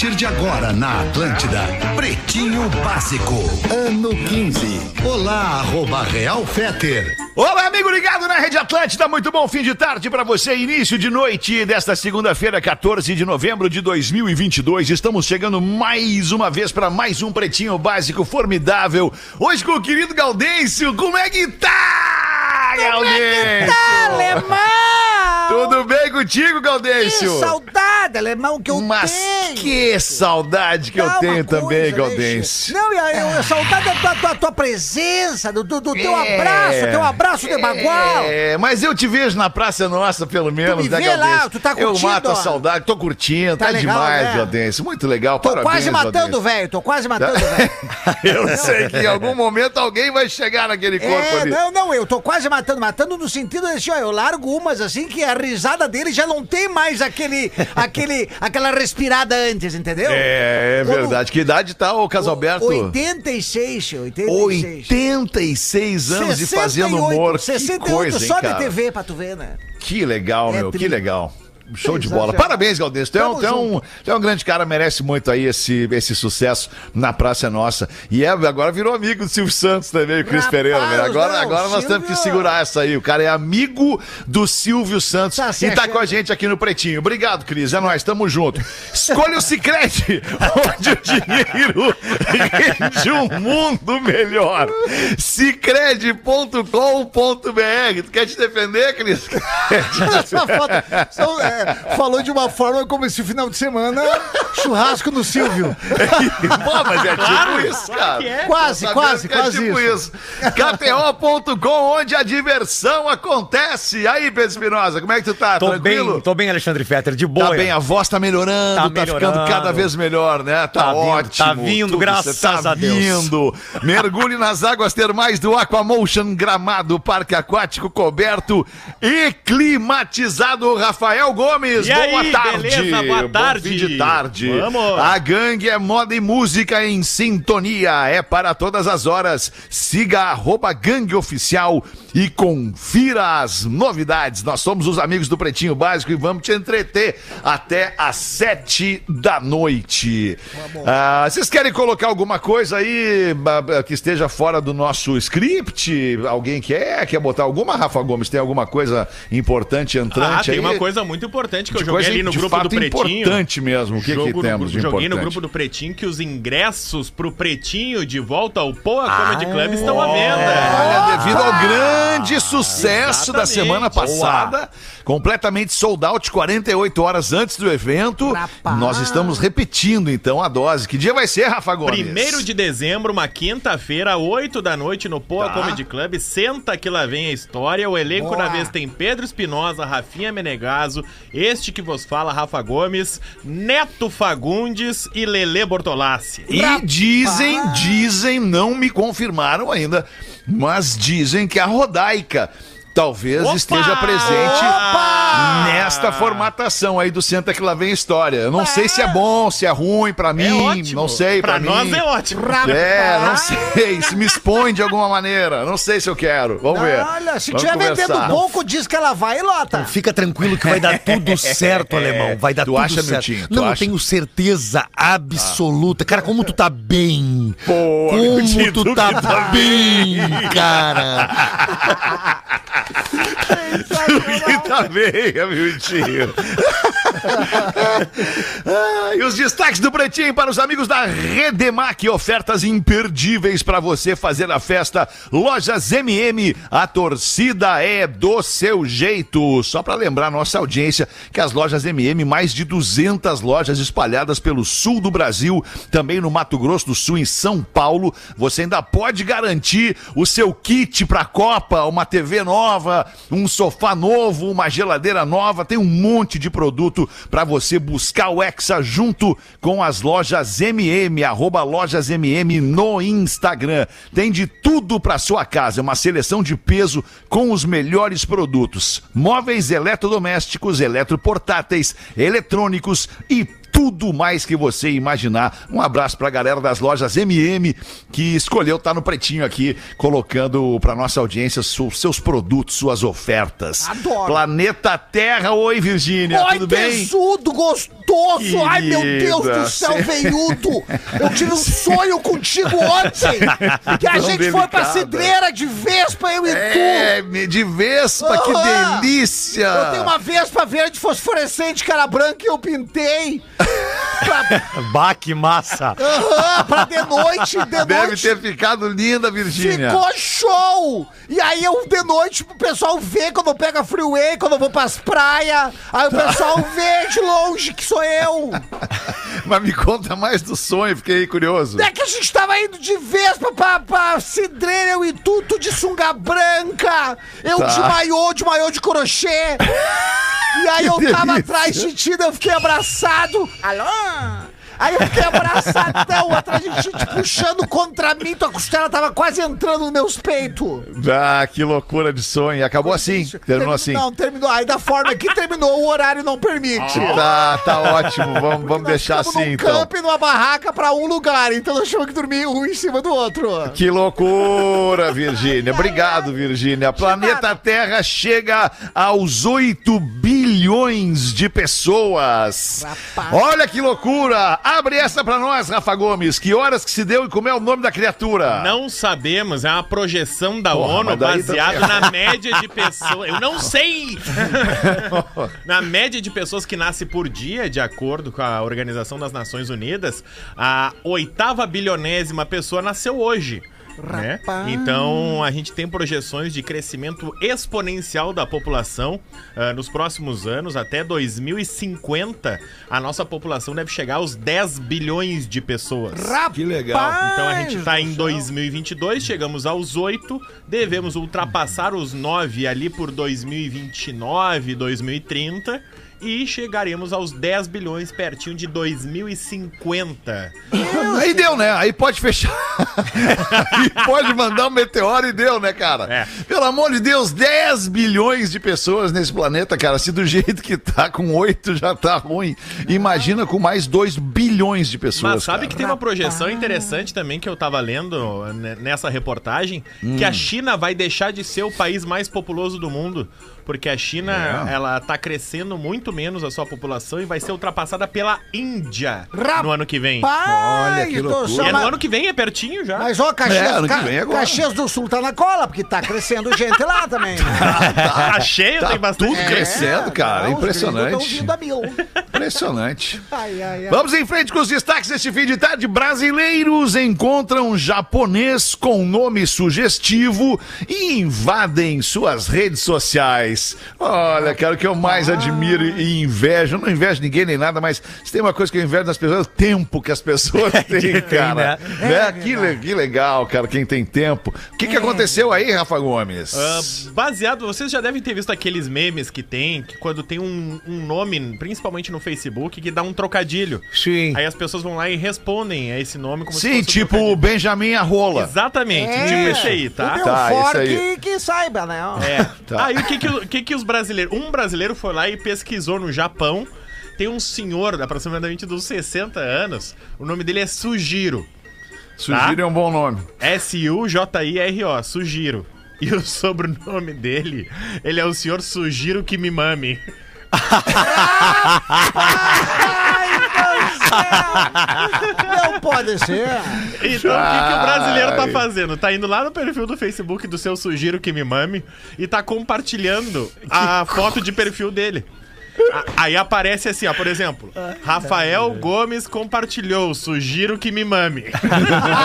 Partir de agora na Atlântida, Pretinho Básico, ano 15. Olá, arroba Real Feter. Olá, amigo ligado na Rede Atlântida, muito bom fim de tarde para você, início de noite desta segunda-feira, 14 de novembro de 2022. Estamos chegando mais uma vez para mais um Pretinho Básico formidável. Hoje com o querido Gaudêncio, como é que tá, Gaudêncio? Tá, alemão! Tudo bem contigo, Que Gaudêncio? saudade, alemão, que eu Mas tenho. que saudade que Dá eu tenho coisa, também, né, Gaudêncio. Não, e a, eu- a saudade da tua, tua, tua presença, do, do, do teu É. abraço, teu abraço de bagual. É, mas eu te vejo na Praça Nossa, pelo menos, me né, vê lá, tu tá Eu curtindo, mato a saudade, tô curtindo, tá, Tá legal, demais, né? Gaudêncio. Muito legal, Tô parabéns, quase matando, velho, tô quase matando, velho. Eu sei que em algum momento alguém vai chegar naquele corpo É, ali. não, não, eu tô quase matando, matando no sentido assim, ó, eu largo umas assim que a risada dele já não tem mais aquele, aquele, aquela respirada antes, entendeu? É, é Como- verdade. Que idade tá o Casalberto? 86, tio, 86. 86 anos e fazendo humor. Que 68 coisa, hein, só cara? de TV pra tu ver, né? Que legal, É meu, que legal. Show de bola. Parabéns, Galdêncio. Tu é, um, tu, é um, tu é um grande cara, merece muito aí esse, esse sucesso na Praça Nossa. E é, agora virou amigo do Silvio Santos também, o Cris Pereira. Agora, não, agora nós temos que segurar essa aí. O cara é amigo do Silvio Santos Tá e tá com a gente aqui no Pretinho. Obrigado, Cris. É nóis, tamo junto. Escolha o Cicred, onde o dinheiro rende um mundo melhor. Cicred.com.br. Tu quer te defender, Cris? Essa foto são, é, falou de uma forma como esse final de semana, churrasco no Silvio. Pô, mas é tipo isso, cara. Quase, Tô quase, sabendo que é quase tipo isso. isso. KTO.com, onde a diversão acontece. Aí, Pedro Espinosa, como é que tu tá? Tô Tranquilo? bem, tô bem, Alexandre Fetter, de boa. Tá bem, a voz tá melhorando, tá, Tá ficando melhorando. cada vez melhor, né? Tá, Tá vindo, ótimo. tá vindo, Tudo graças tá a Deus. vindo. Mergulhe nas águas termais do Aquamotion Gramado, parque aquático coberto e climatizado. Rafael Gomes, E boa aí, tarde. beleza? Boa Bom tarde. fim de tarde. Vamos. A gangue é moda e música em sintonia. É para todas as horas. Siga arroba gangue oficial e confira as novidades. Nós somos os amigos do Pretinho Básico e vamos te entreter até às sete da noite. Ah, vocês querem colocar alguma coisa aí que esteja fora do nosso script? Alguém quer? Quer botar alguma, Rafa Gomes? Tem alguma coisa importante entrante Ah, tem aí? uma coisa muito importante que eu joguei coisa ali no de grupo fato do Pretinho. importante mesmo. O que, que Jogo no temos de Joguei importante? no grupo do Pretinho que os ingressos pro Pretinho de volta ao Poa Comedy Club estão à venda. Olha, devido ao grande sucesso da Exatamente. semana passada, completamente sold out 48 horas antes do evento, Rapaz. nós estamos repetindo então a dose. Que dia vai ser, Rafa Gomes? Primeiro de dezembro, uma quinta-feira, 8 da noite, no Poa Tá. Comedy Club. Senta que lá vem a história. O elenco Boa. da vez tem Pedro Espinosa, Rafinha Menegaso, este que vos fala, Rafa Gomes, Neto Fagundes e Lele Bortolassi. E dizem, dizem, não me confirmaram ainda, mas dizem que a Rodaica talvez Opa! esteja presente Opa! nesta formatação aí do Senta que lá vem a história. Eu não sei se é bom, se é ruim pra mim, É ótimo. não sei pra, Pra nós mim. é ótimo. É, não sei, se me expõe de alguma maneira. Não sei se eu quero. Vamos ver. Olha, se Vamos tiver vendendo pouco, diz que ela vai e lota. Fica tranquilo que vai dar tudo certo, alemão. Vai dar Tu tudo acha, certo. Miltinho? Não, acha? tenho certeza absoluta. Cara, como tu tá bem. Pô, como tu tu tá, tá bem, cara. que tá bem, Miltinho. Ah, e os destaques do Pretinho para os amigos da Redemac. Ofertas imperdíveis para você fazer a festa. Lojas MM, a torcida é do seu jeito. Só para lembrar nossa audiência que as lojas MM, mais de 200 lojas espalhadas pelo sul do Brasil, também no Mato Grosso do Sul, em São Paulo. Você ainda pode garantir o seu kit para a Copa, uma TV nova, um sofá novo, uma geladeira nova. Tem um monte de produto para você buscar o Hexa junto com as lojas MM, arroba lojas MM no Instagram. Tem de tudo para sua casa, uma seleção de peso com os melhores produtos. Móveis eletrodomésticos, eletroportáteis, eletrônicos e tudo mais que você imaginar. Um abraço pra galera das lojas MM que escolheu estar no pretinho aqui, colocando pra nossa audiência seus produtos, suas ofertas. Adoro. Planeta Terra, oi Virgínia, Oi, tudo bem? tesudo, gostoso! Ai, meu Deus Querida, do céu, cê- veiudo! Eu tive um sonho contigo ontem! Que a Tão gente foi pra delicada. cidreira de Vespa, eu e É, me- de Vespa, que Aham. delícia! tu! Eu tenho uma Vespa verde fosforescente, cara branca, que eu pintei pra, Bah, que massa. Aham, pra de noite, de Deve noite. ter ficado linda, Virgínia. Ficou show! E aí eu, de noite, o pessoal vê quando eu pego a freeway, quando eu vou pras praias. Aí o pessoal vê de longe que sou eu. Mas me conta mais do sonho, fiquei curioso. É que a gente tava indo de Vespa pra, pra Cidreira, eu e tu, tu de sunga branca. Eu Tá. de maiô, de maiô de crochê. E aí eu tava delícia. atrás de ti, daí eu fiquei abraçado. Alô? Aí eu fiquei abraçadão atrás de ti, te puxando contra mim. Tua costela tava quase entrando nos meus peitos. Ah, que loucura de sonho. Acabou assim, terminou assim. Não, terminou. Aí da forma que terminou, o horário não permite. Tá, tá ótimo. Vamos, vamos deixar assim num então. campo e numa barraca pra um lugar. Então nós tivemos que dormir um em cima do outro. Que loucura, Virgínia. Obrigado, Virgínia. Planeta Terra chega aos 8 bilhões de pessoas. Rapaz. Olha que loucura. Abre essa pra nós, Rafa Gomes. Que horas que se deu e como é o nome da criatura? Não sabemos, é uma projeção da Porra, ONU baseada na média de pessoas. Eu não sei! na média de pessoas que nasce por dia, de acordo com a Organização das Nações Unidas, a oitava bilionésima pessoa nasceu hoje. Né? Rapaz. Então a gente tem projeções de crescimento exponencial da população ah, nos próximos anos, até 2050, a nossa população deve chegar aos 10 bilhões de pessoas. Que legal. Então a gente tá em 2022, chegamos aos 8, devemos ultrapassar os 9 ali por 2029, 2030 e chegaremos aos 10 bilhões pertinho de 2050. Aí deu, né? Aí pode fechar. Aí pode mandar um meteoro e deu, né, cara? É. Pelo amor de Deus, 10 bilhões de pessoas nesse planeta, cara. Se do jeito que tá, com 8 já tá ruim. Imagina com mais 2 bilhões de pessoas. Mas sabe cara. que tem uma projeção interessante também que eu tava lendo né, nessa reportagem, que a China vai deixar de ser o país mais populoso do mundo, porque a China, É. ela tá crescendo muito menos a sua população e vai ser ultrapassada pela Índia Rapaz, no ano que vem. Olha que tô loucura. é no ano que vem, é pertinho já. Mas, ó, Caxias, É, ano que vem agora. Caxias do Sul tá na cola, porque tá crescendo gente lá também. Né? Tá cheio, Tá tem bastante. tudo crescendo, cara. não, os Impressionante. vindo a mil. Impressionante. Ai, ai, ai. Vamos em frente com os destaques deste fim de tarde. Brasileiros encontram japonês com nome sugestivo e invadem suas redes sociais. Olha, cara, o que eu mais admiro e invejo, eu não invejo ninguém nem nada, mas se tem uma coisa que eu invejo nas pessoas, é o tempo que as pessoas têm, cara. Né? que, le- que legal, cara, quem tem tempo. O que, que aconteceu aí, Rafa Gomes? Ah, baseado, vocês já devem ter visto aqueles memes que tem, que quando tem um, um nome, principalmente no Facebook, que dá um trocadilho. Sim. Aí as pessoas vão lá e respondem a esse nome como se Sim, fosse um tipo trocadilho. Benjamin Arrola. Exatamente, É. tipo esse aí, O tá? Tá, Belfort isso aí. que, que saiba, né? É. Tá. Aí o que que, o que que os brasileiros... Um brasileiro foi lá e pesquisou no Japão. Tem um senhor, aproximadamente dos 60 anos. O nome dele é Sugiro. Sugiro é um bom nome. S-U-J-I-R-O, Sugiro. E o sobrenome dele, ele é o senhor Sugiro que me mame. Pode Então, o que, que o brasileiro tá fazendo? Tá indo lá no perfil do Facebook do seu Sugiro que me mame e tá compartilhando a foto de perfil dele. Aí aparece assim, ó, por exemplo, Rafael Gomes compartilhou, sugiro que me mame.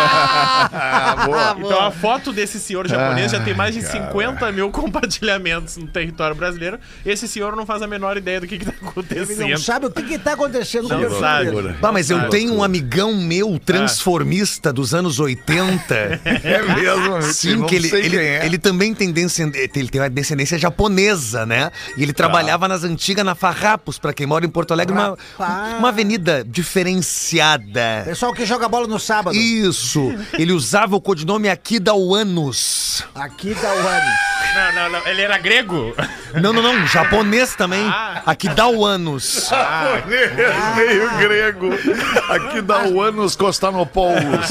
Ah, boa. Então a foto desse senhor japonês já tem mais de 50 mil compartilhamentos no território brasileiro. Esse senhor não faz a menor ideia do que, que tá Ele não acontecendo. sabe o que, que tá acontecendo com o sabe. dele. Bah, mas eu tenho um amigão meu, transformista dos anos 80. É mesmo? Sim, que ele, ele, é. ele também tem, descend... ele tem uma descendência japonesa, né? E ele trabalhava nas antigas na na Farrapos, pra quem mora em Porto Alegre, uma, uma avenida diferenciada. Pessoal que joga bola no sábado. Isso. Ele usava o codinome Akidauanos. Aqui da UAN. Não, não, não. Ele era grego? Não, não, não. Japonês também. Ah. Akidauanos. Meio grego. Aqui dá o Anos Costanopoulos.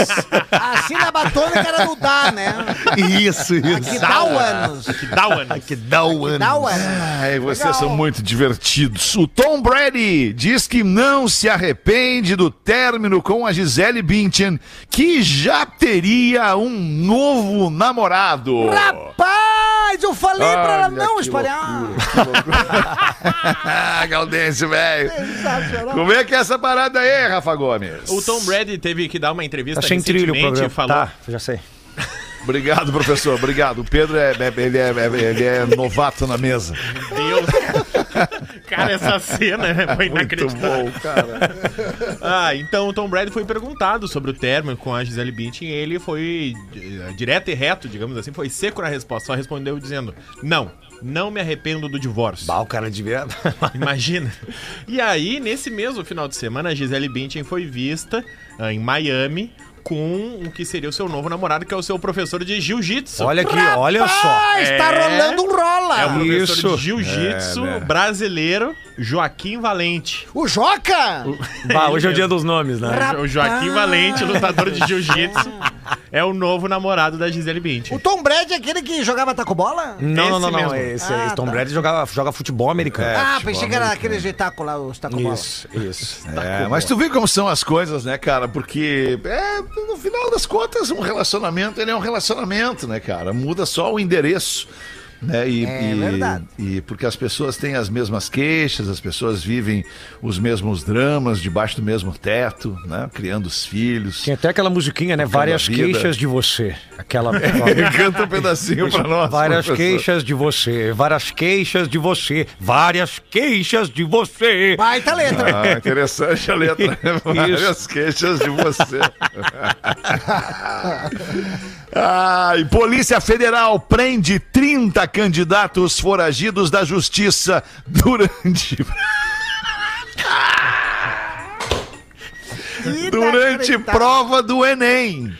A sílaba tônica era no dá, né? Isso, Aqui isso. dá o anos. Que dá o ano. Akidauanos. Dá o anos. Ai, vocês Legal. são muito divertidos. O Tom Brady diz que não se arrepende do término com a Gisele Bündchen, que já teria um novo namorado. Rapaz, eu falei pra ela Olha não espalhar. Ah, Galdense, velho. Como é que é essa parada aí, Rafa Gomes? O Tom Brady teve que dar uma entrevista Tá o recentemente programa. e falou... Tá, já sei. Obrigado, professor. Obrigado. O Pedro é, é- ele é, é- ele é novato na mesa. Deus. Cara, essa cena foi Muito inacreditável. bom, cara. Ah, então o Tom Brady foi perguntado sobre o término com a Gisele Bündchen e ele foi eh, direto e reto, digamos assim, foi seco na resposta, só respondeu dizendo: "Não, não me arrependo do divórcio". Bah, o cara devia. Imagina. E aí, nesse mesmo final de semana, a Gisele Bündchen foi vista ah, em Miami com o que seria o seu novo namorado, que é o seu professor de jiu-jitsu. Olha aqui, olha só. Ah, está É. rolando um rola. É o professor Isso. de jiu-jitsu É, né? brasileiro, Joaquim Valente. O Joca? Bah, hoje é o dia dos nomes, né? O Joaquim Valente, lutador de jiu-jitsu, é o novo namorado da Gisele Bündchen. O Tom Brady é aquele que jogava taco bola? Não, não, não, Esse não. mesmo. Esse, Ah, esse Tom tá. Brady joga, joga futebol americano. ah, pensei que era aquele jeitaco lá, os taco bola. Isso, isso. É, mas tu vê como são as coisas, né, cara? Porque é, no final das contas, um relacionamento ele é um relacionamento, né, cara? Muda só o endereço. Né? E, É e- verdade. E porque as pessoas têm as mesmas queixas, as pessoas vivem os mesmos dramas debaixo do mesmo teto, né? Criando os filhos. Tem até aquela musiquinha, né? Várias queixas de você. Aquela. Canta um pedacinho pra nós. Várias professor. queixas de você, várias queixas de você, várias queixas de você. Baita letra. Ah, interessante a letra. né? Várias queixas de você. Ah, e Polícia Federal prende 30 candidatos foragidos da justiça durante. durante prova do Enem.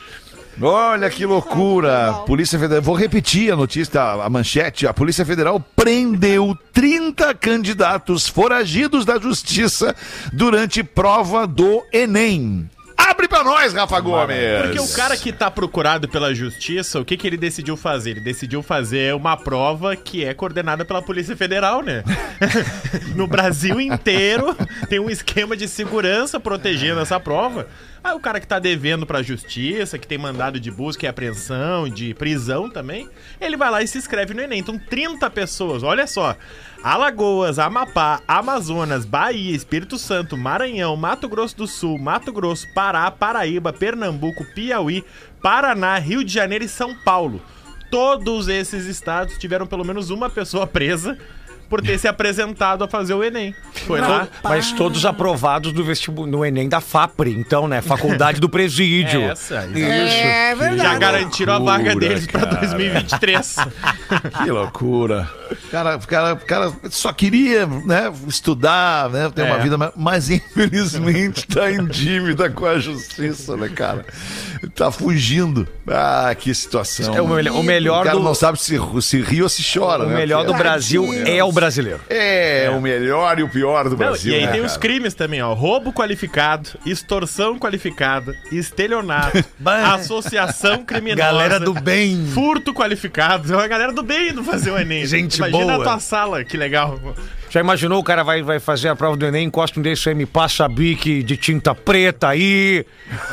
Olha que loucura. Polícia Federal. Vou repetir a notícia, a manchete. A Polícia Federal prendeu 30 candidatos foragidos da justiça durante prova do Enem. Abre pra nós, Rafa Gomes. Porque o cara que tá procurado pela justiça, o que, que ele decidiu fazer? Ele decidiu fazer uma prova que é coordenada pela Polícia Federal, né? no Brasil inteiro tem um esquema de segurança protegendo essa prova. Aí o cara que tá devendo pra justiça, que tem mandado de busca e apreensão, de prisão também, ele vai lá e se inscreve no Enem. Então 30 pessoas, olha só. Alagoas, Amapá, Amazonas, Bahia, Espírito Santo, Maranhão, Mato Grosso do Sul, Mato Grosso, Pará, Paraíba, Pernambuco, Piauí, Paraná, Rio de Janeiro e São Paulo. Todos esses estados tiveram pelo menos uma pessoa presa por ter se apresentado a fazer o Enem. Foi lá. Mas todos aprovados do vestibular, no Enem da FAPRE, então, né? Faculdade do Presídio. É essa, Isso. É verdade. Já garantiram a vaga loucura, deles pra cara. 2023. Que loucura. O cara, o cara, o cara só queria né, estudar, né, ter uma É. vida, mas- mas infelizmente tá em dívida com a justiça, né, cara? Tá fugindo. Ah, que situação. É o, mel- o melhor o cara do, não sabe se, se ri ou se chora, o né? melhor do Brasil é o brasileiro. É, o melhor e o pior do Não, Brasil. e aí né, tem cara? os crimes também, ó. Roubo qualificado, extorsão qualificada, estelionato, associação criminosa. Galera do bem. Furto qualificado. É uma galera do bem indo fazer o Enem. Gente Imagina boa. a tua sala, que legal. Já imaginou o cara vai, vai fazer a prova do Enem, encosta um desse aí, me passa bique de tinta preta aí,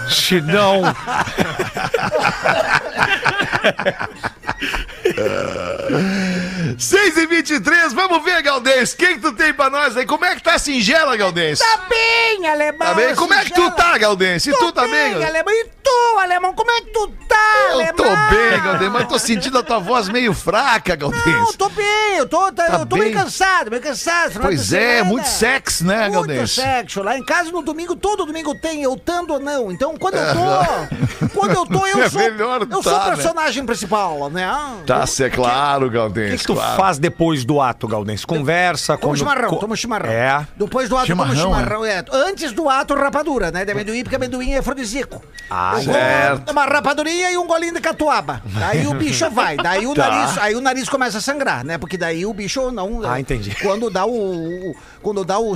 se não... 6 e 23 vamos ver, Galdês. Quem que tu tem pra nós aí? Como é que tá a singela, Galdês? Tá bem, alemão. Tá bem? Como é que tu tá, Galdês? E tu tá bem? bem, alemão. E tu, alemão, como é que tu tá? tá, Eu tô bem, Galdês, mas tô sentindo a tua voz meio fraca, Não, eu Galdês. tô bem, eu tô, tá- Tá eu tô meio bem? cansado, meio cansado. Pois é, semana. muito sexo, né, Muito Galdês? sexo. Lá em casa no domingo, todo domingo tem eu tando ou não. Então quando eu tô, quando eu tô, eu É sou, eu sou tá, o né? personagem principal, né? Tá, é claro, O que, Galdês, que tu claro. faz depois do ato, Galdense? Conversa, Toma quando... chimarrão, toma chimarrão. É. Depois do ato, toma Chimarrão, chimarrão. É. Antes do ato, rapadura, né? De amendoim, porque amendoim é afrodisíaco. Ah, Eu certo. vou Uma rapadurinha e um golinho de catuaba. Daí o bicho vai. Daí o, Tá. nariz, aí o nariz começa a sangrar, né? Porque daí o bicho não... Ah, entendi. Quando dá o... o- quando dá o, o,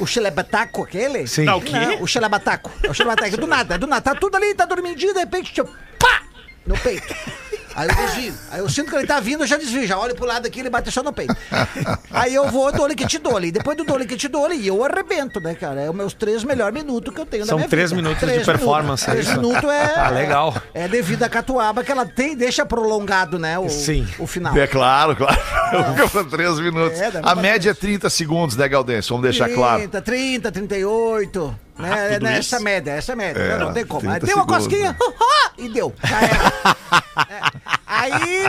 o xelebataco aquele... Sim. Dá o quê? Não, o xelebataco. É o xelebataco. Do nada, do nada. Tá tudo ali, tá dormidinho, de repente, tipo, pá! No peito. Aí eu desvio. Aí eu sinto que ele tá vindo, eu já desvio. Já olho pro lado aqui, ele bate só no peito. Aí eu vou, dole que te dole. Depois do dole que te dole, e eu arrebento, né, cara? É os meus três melhores minutos que eu tenho São na minha três vida. minutos de performance, é Três minutos é... Ah, legal. É devido à catuaba que ela tem, deixa prolongado, né, o, Sim. o final. É claro, claro. Pra três minutos. É, a média é 30 segundos, né, Galdês? Vamos deixar claro. 30, 30, 38. Né, nessa isso? média, essa média. É, não, não tem como. 30 Aí deu uma segundos, cosquinha, né? e deu. Já era. É. Aí,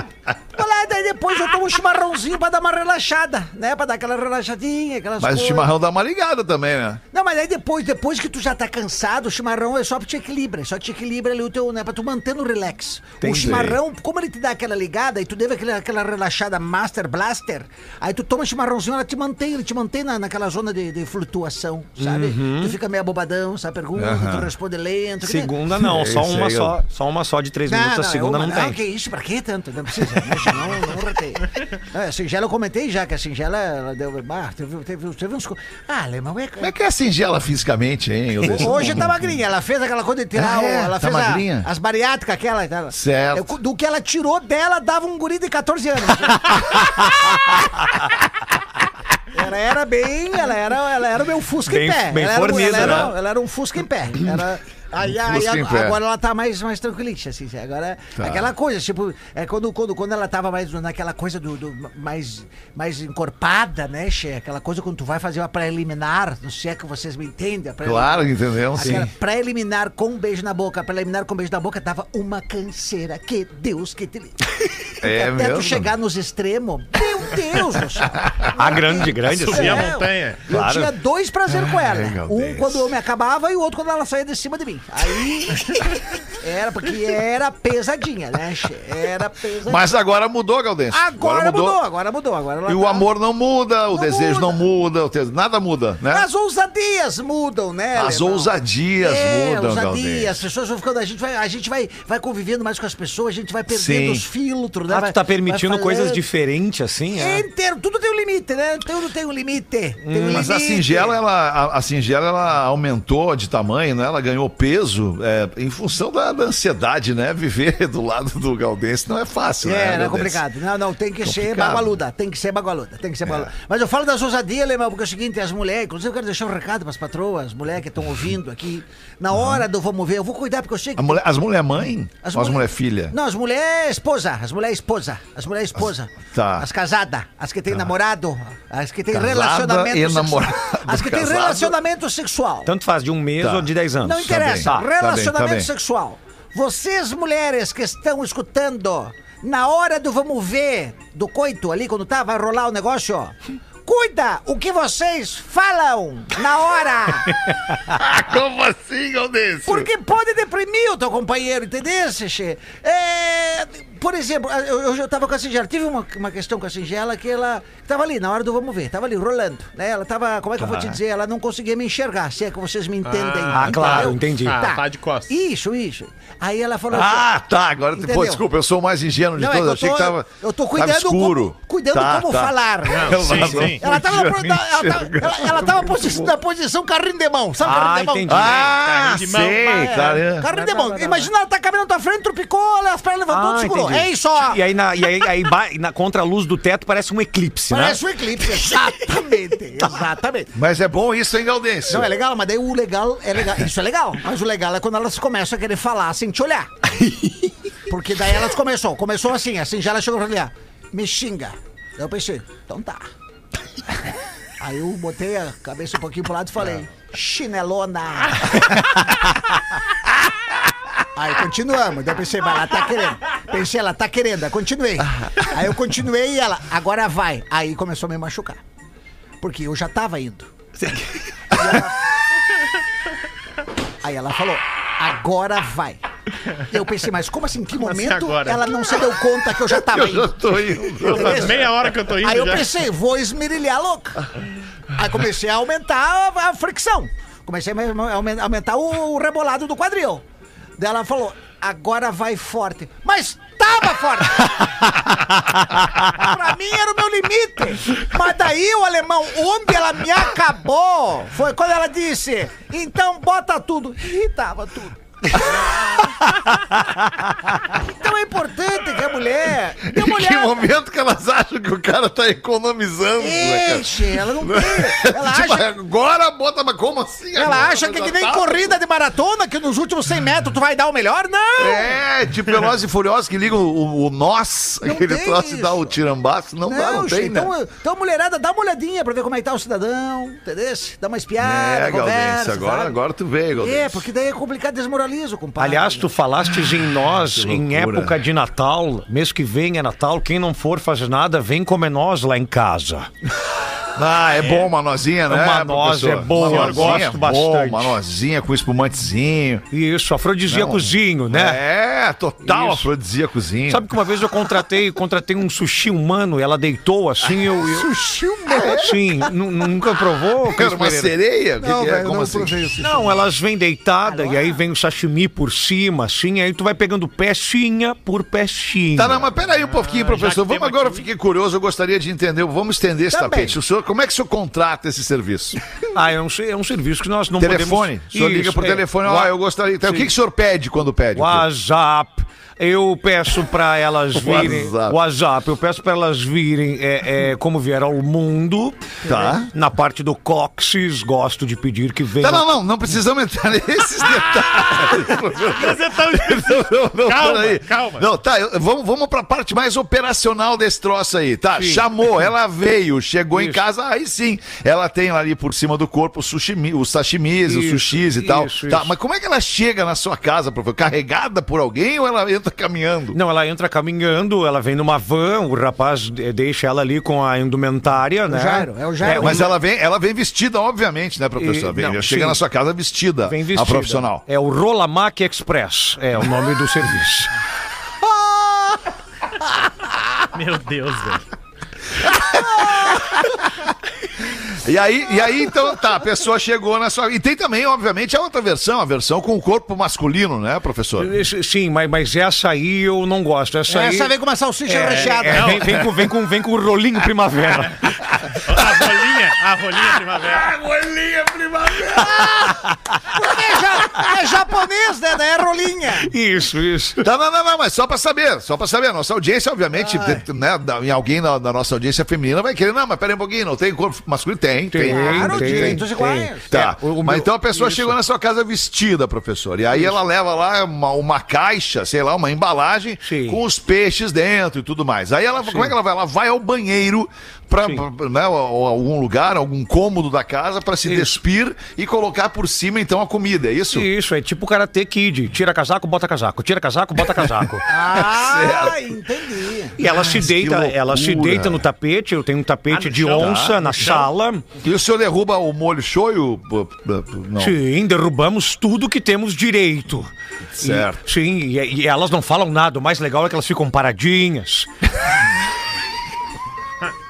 lá, daí depois eu tomo um chimarrãozinho pra dar uma relaxada, né? Pra dar aquela relaxadinha, aquelas Mas o coisas. chimarrão dá uma ligada também, né? Não, mas aí depois, depois que tu já tá cansado, o chimarrão é só pra te equilibrar, só te equilibra ali o teu, né? Pra tu manter no relax. O Entendi. chimarrão, como ele te dá aquela ligada e tu deve aquela, aquela relaxada Master Blaster, aí tu toma chimarrãozinho, ela te mantém, ele te mantém na, naquela zona de, de flutuação, sabe? Tu fica meio abobadão, sabe? Pergunta, Uhum. Tu responde lento. que nem- Segunda não, só Esse uma só, só uma só de três minutos, a segunda é não, uma- tem. que isso, pra que tanto? Não precisa, não, não, não ratei. É, a Singela eu comentei já, que a Singela, ela deu, ah, teve, teve, teve uns... Ah, Alemão, é... Como é que é singela fisicamente, hein? Galdês? Hoje tá magrinha, ela fez aquela coisa de tirar, Ah, é? ela Tá fez a- as bariátricas aquela. aquela. Certo. Eu- do que ela tirou dela, dava um guri de 14 anos. ela era bem, ela era, ela era o meu Fusca Bem- em pé. bem ela, era, um- ela, era, né? ela era um Fusca em pé. Era, aí, aí, agora ela tá mais, mais tranquilite, assim. Agora, Tá. aquela coisa, tipo, é quando, quando, quando ela tava mais naquela coisa do, do- mais, mais encorpada, né, Che? Aquela coisa quando tu vai fazer uma preliminar, não sei se é que vocês me entendem. Claro, entendemos, sim. Aquela preliminar com um beijo na boca, preliminar com um beijo na boca, tava uma canseira. Que Deus que te. É Até mesmo? tu chegar nos extremos, meu Deus do céu. A grande, grande, Subir assim. a montanha. Eu Claro. tinha dois prazeres com ela. meu Um Deus. quando eu me acabava e o outro quando ela saía de cima de mim. Aí era porque era pesadinha, né? Era pesadinha. Mas agora mudou, Galdês. agora, mudou. agora mudou, agora E o tá- amor não muda, o Não desejo muda. não muda, o te- nada muda, né? As ousadias mudam, né? As ousadias é, mudam, ousadia. As pessoas vão ficando, a gente vai, a gente vai, vai convivendo mais com as pessoas, a gente vai perdendo Sim. os filtros, né? Ah, Vai- tu tá permitindo coisas diferentes, assim? É É. inteiro, tudo tem um limite, né? Tudo tem um limite. Tem um Mas a limite. singela, ela, a, a singela, ela aumentou de tamanho, né? Ela ganhou peso é, em função da, da ansiedade, né? Viver do lado do Galdense não é fácil, né? É, não é complicado. Não, não, tem que ser Complicado. bagualuda. Tem que ser bagualuda. Tem que ser bagualuda. Mas eu falo das ousadias, Alemão, porque é o seguinte, as mulheres, inclusive eu quero deixar um recado pras patroas, as mulheres que estão ouvindo aqui. Na hora do vamos ver, eu vou cuidar, porque eu sei que. Mulher, as mulher mãe? As ou as mulher- mulher filha? Não, as mulheres esposa, as mulheres esposa, as mulheres esposa. tá. As casadas, as que têm namorado, as que têm Casada relacionamento e sexual. namorado. As que têm relacionamento sexual. Tanto faz de um mês Tá. ou de dez anos. Não interessa. Tá bem, tá bem, Relacionamento tá bem. sexual. Vocês, mulheres que estão escutando, na hora do vamos ver, do coito ali, quando tá, vai rolar o negócio, ó. Cuida o que vocês falam na hora. Como assim, Galdense? Porque pode deprimir o teu companheiro, entendeu, Xixi? É, por exemplo, eu, eu tava com a Singela, tive uma, uma questão com a Singela que ela tava ali, na hora do vamos ver, tava ali rolando, né? Ela tava, como é que eu vou te dizer? Ela não conseguia me enxergar, se é que vocês me entendem. Ah, claro, entendi. Ah, tá de costas. Isso, isso. Aí ela falou Ah, tá. Agora, pô, Entendeu? desculpa, eu sou o mais ingênuo de Não, é todos. que Eu achei que tava. eu tô tava cuidando escuro. como, cuidando Tá, como tá. falar. Não, sim, Ela sim. Ela tava, na, ela, tava- ela, ela tava posi- na posição carrinho de mão, sabe Ah, carrinho de mão? entendi. Ah, Carrinho de mão. sei, É. Carrinho de mão. Imagina ela tá caminhando na tua frente, tropicou, as pernas levantou, Ah, segurou. É isso, ó. E aí, na, e aí, aí na, contra a luz do teto parece um eclipse, Parece né? um eclipse, exatamente, exatamente. Mas é bom isso, hein, Galdense? Não, é legal, mas daí o legal é legal. Isso é legal. Mas o legal é quando elas começam a querer falar sem te olhar. Porque daí elas começou. Começou assim, assim, já ela chegou pra olhar. Me xinga. Daí eu pensei, então tá. Aí eu botei a cabeça um pouquinho pro lado e falei, chinelona. Aí continuamos. Daí eu pensei, mas ela tá querendo. Pensei, ela tá querendo. Aí continuei. Aí eu continuei e ela, agora vai. Aí começou a me machucar. Porque eu já tava indo. Aí ela, aí ela falou, agora vai. E eu pensei, mas como assim? Que Como assim momento agora? ela não se deu conta que eu já tava Eu já indo? tô indo. Faz meia hora que eu tô indo Aí eu já. pensei, vou esmerilhar louca. Aí comecei a aumentar a, a fricção. Comecei a me- aumen- aumentar o rebolado do quadril. Daí ela falou, agora vai forte. Mas tava forte! pra mim era o meu limite. Mas daí o alemão, onde ela me acabou, foi quando ela disse, então bota tudo. E tava tudo. Então é importante que a mulher. Mulher que momento que elas acham que o cara tá economizando? né, cara? Enche, ela não tem. Ela Tipo, acha, agora bota, mas como assim? ela agora? acha que que nem tá? corrida de maratona, que nos últimos 100 metros tu vai dar o melhor? Não! É, tipo Velozes e Furiosos que ligam o, o nós, Não aquele troço e dá o tirambaço. Não, dá, não tem, né? então, então, mulherada, dá uma olhadinha pra ver como é que tá o cidadão, entendeu? Dá uma espiada, É, conversa, agora, sabe? agora tu veio, Gaudense. É, porque daí é complicado, desmoraliza compadre. Aliás, tu falastes em nós que em época de Natal. Mês que vem é Natal. Quem não for fazer nada, vem comer nós lá em casa. Ah, é bom uma nozinha, né? Uma noz professor? é boa, Uma eu nozinha gosto é bom, bastante. Uma nozinha com espumantezinho. Isso, afrodisíacozinho, né? É, total Isso. afrodisíacozinho. Sabe que uma vez eu contratei, contratei um sushi humano, ela deitou assim, eu. eu Sushi humano. sim, nu- nunca provou? Era uma sereia? O que Não, que é? Como não assim? provei o sushi. Não, elas vêm deitada e aí vem o sashimi por cima, assim, aí tu vai pegando pecinha por pecinha. Tá, não, mas peraí um pouquinho, professor. que Vamos agora, eu fiquei curioso, eu gostaria de entender. Vamos estender esse Também. tapete. O senhor, como é que o senhor contrata esse serviço? Ah, é um, é um serviço que nós não telefone. podemos... O senhor liga Isso, por é. telefone, ó, Wa- eu gostaria. Então, o que, que o senhor pede quando pede? WhatsApp. Eu peço pra elas virem. WhatsApp. WhatsApp. Eu peço pra elas virem é, é, como vieram ao mundo. Tá. Na parte do cóccix, gosto de pedir que venham. Tá, não, não, não precisamos entrar nesses detalhes. Mas é tão difícil. Não, não, não, Calma, peraí. calma. Não, tá, eu- vamos, vamos pra parte mais operacional desse troço aí. Tá, Sim. chamou, ela veio, chegou em Isso. casa, aí sim. Ela tem ali por cima do corpo os, sushimi, os sashimis, Isso, sushis e tal. isso, Tá, isso. mas como é que ela chega na sua casa, professor? Carregada por alguém ou ela entra caminhando? Não, ela entra caminhando, ela vem numa van, o rapaz eh, deixa ela ali com a indumentária, né? Jairo, é o Jairo. Mas ela vem, ela vem vestida, obviamente, né, professor? Vem, não, chega sim. na sua casa vestida, Vem vestida. a profissional. É o Rolamac Express, é o nome do serviço. Meu Deus, velho. E aí, e aí, então, tá, a pessoa chegou na sua. E tem também, obviamente, a outra versão, a versão com o corpo masculino, né, professor? Esse- Sim, mas, mas essa aí eu não gosto. Essa, aí. Essa vem com uma salsicha recheada. É, vem, vem com, vem, com, vem com o rolinho primavera. A rolinha, a rolinha primavera. Rolinha primavera! Ja- japonês, né? É rolinha. Isso, isso. Tá, não, não, não, mas só pra saber, só pra saber. Nossa audiência, obviamente, tem- né, da- em alguém na, da nossa audiência feminina vai querer, não, mas peraí um pouquinho, não tem corpo masculino? Tem, tem. Claro, tem, direitos tem. iguais. Tá, É, o- o mas meu- então a pessoa isso. chegou na sua casa vestida, professor. E aí ela leva lá uma, uma caixa, sei lá, uma embalagem Sim. com os peixes dentro e tudo mais. Aí ela, como é que ela vai? Ela vai ao banheiro pra- né, algum lugar, algum cômodo da casa pra se Isso. despir e colocar por cima então a comida, é isso? Isso, é tipo Karate Kid. Tira casaco, bota casaco. Tira casaco, bota casaco. Ah, entendi. E ela se deita, ela se deita no tapete. Eu tenho um tapete Ah, de chão? onça Tá, na chão? sala. E o senhor derruba o molho shoyu? Não. Sim, derrubamos tudo que temos direito. Certo. E- sim, e, e elas não falam nada. O mais legal é que elas ficam paradinhas.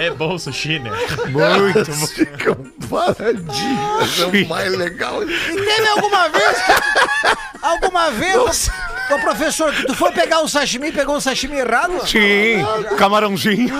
É bom o sushi, né? Muito. Ficam paradinhas, é o mais legal. E teve alguma vez, alguma vez, ô professor, tu foi pegar o sashimi e pegou o sashimi errado? Sim, camarãozinho.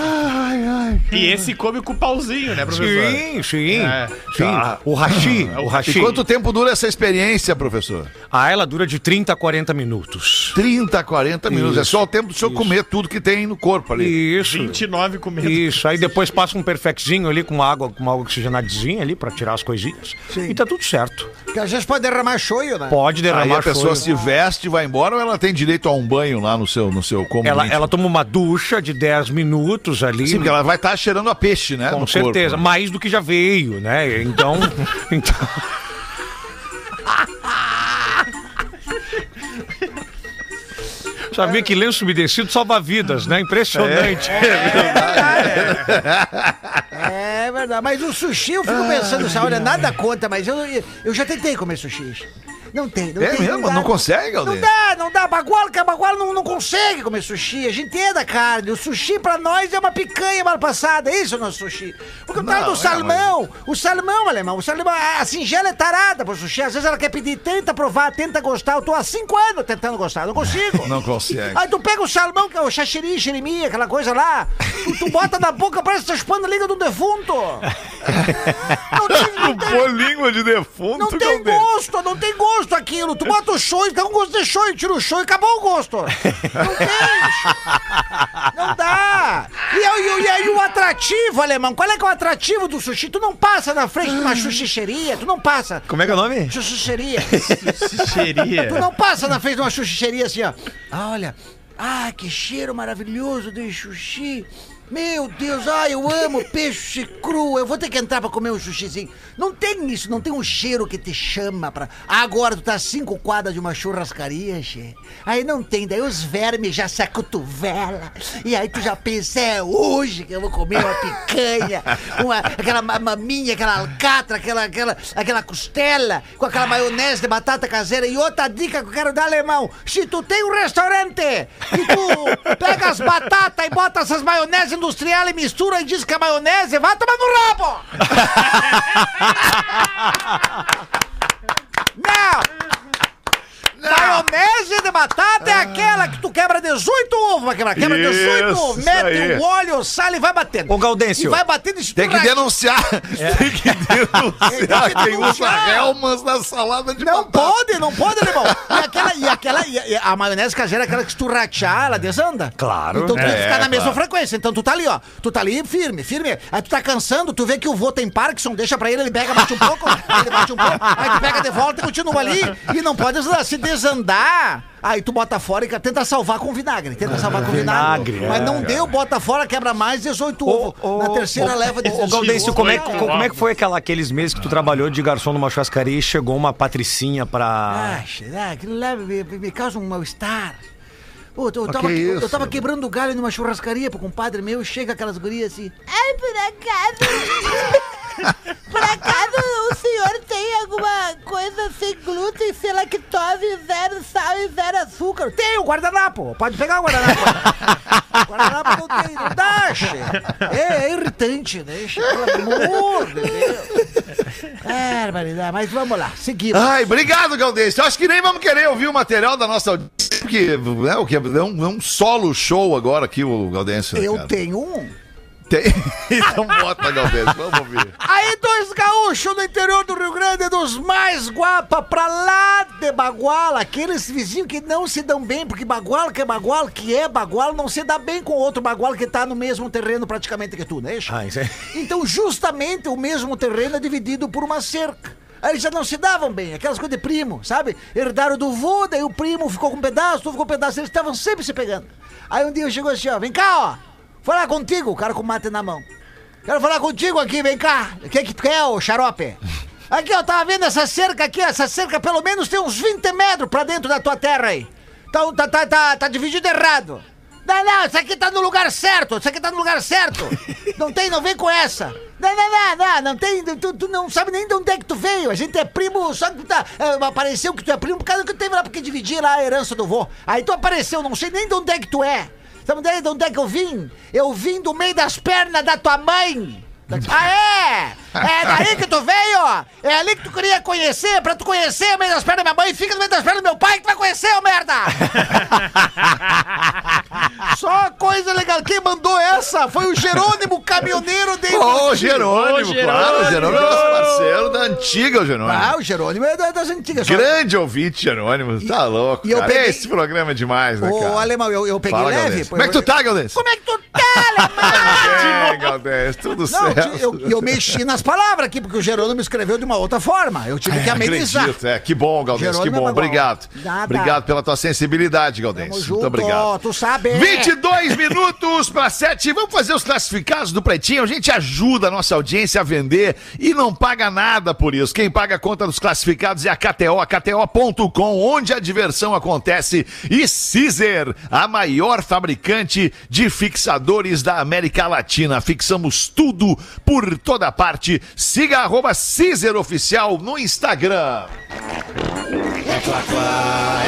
E esse come com o pauzinho, né, professor? Sim, sim. É. sim. Tá. O hashi, o E hashi. quanto tempo dura essa experiência, professor? Ah, ela dura de 30 a 40 minutos. 30, 40 minutos. É Isso, só o tempo do senhor comer tudo que tem no corpo ali. Isso. 29 comendo. Isso, aí depois passa um perfectinho ali com água, com uma água oxigenadinha ali pra tirar as coisinhas. Sim. E tá tudo certo. Porque às vezes pode derramar shoyu, né? Pode Aí derramar a pessoa shoyu. se veste e vai embora ou ela tem direito a um banho lá no seu, no seu Ela, ela toma uma ducha de 10 minutos ali. Sim, porque ela vai estar cheirando a peixe, né? Com no certeza, corpo. mais do que já veio, né? Então. então Sabia que lenço umedecido salva vidas, né? Impressionante. É verdade. Mas o sushi, eu fico pensando assim, olha, nada conta, mas eu, eu já tentei comer sushi. Não tem, não É tem. mesmo? dá. Não consegue, Não Galdês? dá, não dá. Baguala, a baguala não, não consegue comer sushi. A gente é da carne. O sushi pra nós é uma picanha mal passada. Isso é o nosso sushi. Porque o tal Não, do é, salmão, o salmão, alemão, o salmão, a singela é tarada pro sushi. Às vezes ela quer pedir, tenta provar, tenta gostar. Eu tô há cinco anos tentando gostar, não consigo. Não consegue. Aí tu pega o salmão, que é o xaxiri, xerimi, aquela coisa lá, tu, tu bota na boca, parece que tá chupando a língua de um defunto. Não tem, não tem, língua de defunto, não tem gosto, não tem gosto aquilo. Tu bota o show, dá um gosto de show, tira o show e acabou o gosto. Não tem. Não dá. E, aí, e, aí o atrativo, alemão, qual é que é o atrativo do sushi? Tu não passa na frente de uma chuchicheria, tu não passa. Como é que é o nome? Chuchicheria. Seria. Tu não passa na frente de uma chuchicheria assim, ó. Ah, Olha, ah, que cheiro maravilhoso de xuxi. Meu Deus, ah, eu amo peixe cru. Eu vou ter que entrar pra comer um xuxizinho. Não tem isso, não tem um cheiro que te chama pra. Agora tu tá cinco quadras de uma churrascaria, che. Aí não tem, daí os vermes já se acotovela. E aí tu já pensa, é hoje que eu vou comer uma picanha, uma, aquela ma- maminha, aquela alcatra, aquela, aquela, aquela costela, com aquela maionese de batata caseira. E outra dica que eu quero dar, alemão: se tu tem um restaurante e tu pega as batatas e bota essas maionese industrial e mistura e diz que é maionese, vai tomar no rabo! Não! Maionese de batata é aquela que tu quebra 18 ovos, vai quebrar. Quebra 18 Isso, ovos, mete aí. o óleo, sal e vai batendo. Ô, Gaudêncio. E vai batendo e Tem que denunciar. Tem que denunciar quem usa denunciar. Helmas na salada de Não batata. pode, não pode, alemão. E aquela, e aquela, e a, e a maionese caseira, é aquela que se tu rachar, ela desanda. Claro. Então tu tem que É, ficar na mesma claro. frequência. Então tu tá ali, ó. Tu tá ali firme, firme. Aí tu tá cansando, tu vê que o vô tem Parkinson, deixa pra ele, ele pega, bate um pouco, ele bate um pouco, aí tu pega de volta e continua ali. E não pode se desandar. Aí tu bota fora e tenta salvar com vinagre. Tenta salvar com vinagre. Vinagre, Mas é, não deu, bota fora, quebra mais 18 ovos. Na terceira leva de Ô, Gaudêncio, como é, que- 18 como é que foi aquela, aqueles meses que tu trabalhou de garçom numa churrascaria e chegou uma patricinha pra... Ah, será? Aquilo lá me, me- me causa um mal-estar. Pô, eu, eu, Mas tava, que eu, isso? eu tava quebrando galho numa churrascaria pro compadre meu, chega aquelas gurias assim. Ai, por acaso. por acaso o senhor tem alguma coisa sem glúten, sem lactose, zero sal e zero açúcar? Tem o guardanapo, pode pegar o guardanapo. o guardanapo não tem, não dá, che. É, é irritante, né, che? Pelo amor de Deus. É, barbaridade, mas vamos lá, seguimos. Ai, obrigado, Galdês. Eu acho que nem vamos querer ouvir o material da nossa audiência, porque é, o que, é, um, é um solo show agora aqui, o Galdêncio. né, eu cara? tenho um. Tem... então bota, Galdêncio, vamos ouvir. Aí dois gaúchos do interior do Rio Grande, dos mais guapa pra lá de Baguala, aqueles vizinhos que não se dão bem, porque Baguala que é Baguala, que é Baguala, não se dá bem com outro Baguala que tá no mesmo terreno praticamente que tu, né? Ah, isso é... Então justamente o mesmo terreno é dividido por uma cerca. Aí eles já não se davam bem, aquelas coisas de primo, sabe? Herdaram do vô, daí o primo ficou com um pedaço, tu ficou com um pedaço, eles estavam sempre se pegando. Aí um dia chegou assim, ó, vem cá, ó, falar contigo, o cara com mate na mão. Quero falar contigo aqui, vem cá. O que que tu quer, ô xarope? Aqui, eu tava vendo essa cerca aqui, essa cerca pelo menos tem uns 20 metros pra dentro da tua terra aí. Então tá, tá, tá, tá dividido errado. Não, não, isso aqui tá no lugar certo, isso aqui tá no lugar certo. Não tem, não vem com essa. Não, não, não, não, não tem, tu, tu não sabe nem de onde é que tu veio. A gente é primo, só que tu tá, é, apareceu que tu é primo por causa que teve lá porque dividir lá a herança do vô. Aí tu apareceu, não sei nem de onde é que tu é. Sabe de onde é que eu vim? Eu vim do meio das pernas da tua mãe. Ah, é? É daí que tu veio? É ali que tu queria conhecer, pra tu conhecer o meio das pernas da minha mãe, fica no meio das pernas do meu pai que tu vai conhecer, ô merda! Só coisa legal, quem mandou essa foi o Jerônimo, caminhoneiro de... Ô, Jerônimo, Ô, Jerônimo. claro, o Jerônimo é nosso parceiro da antiga, o Jerônimo. Ah, o Jerônimo é da- das antigas. só- Grande ouvinte, Jerônimo. Tá louco, e eu cara. peguei- Esse programa é demais, né, Ô, cara? alemão, eu, eu peguei Fala, leve. Pô, Como é que tu tá, Galdêncio? Como é que tu tá, É, Galdês, tudo Não, certo. eu, eu mexi nas palavras aqui, porque o Jerônimo escreveu de uma outra forma. Eu tive que amenizar. Acredito, é. Que bom, Galdês, que é bom. Obrigado. Nada. Obrigado pela tua sensibilidade, Galdês. Muito junto, obrigado. tu sabe. 22 minutos para 7. Vamos fazer os classificados do Pretinho. A gente ajuda a nossa audiência a vender e não paga nada por isso. Quem paga a conta dos classificados é a KTO, a KTO.com, onde a diversão acontece. E Caesar, a maior fabricante de fixadores da América Latina. Fixamos tudo por toda parte. Siga arroba Oficial no Instagram.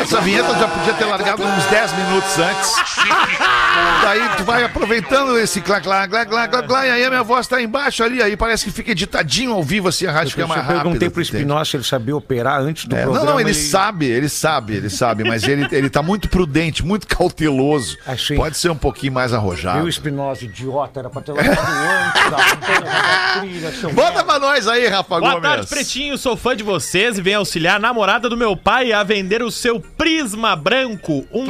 Essa vinheta eu já podia ter largado uns 10 minutos antes. Daí tu vai aproveitando esse clá, clá, clá, clá, clá, clá, e aí a minha voz tá embaixo ali, aí parece que fica editadinho ao vivo assim, a rádio fica Eu mais rápida. perguntei pro? Espinosa se ele sabia operar antes do É, não, programa. não, ele, sabe, ele sabe, ele sabe, mas ele, ele tá muito prudente, muito cauteloso. Achei. Pode ser um pouquinho mais E o arrojado. Espinosa, idiota, era pra ter largado antes da da trilha, seu Bota pra nós aí, Rafa Boa Gomes. tarde, Pretinho. Sou fã de vocês e venho auxiliar a namorada do meu pai a vender o seu Prisma Branco 1.4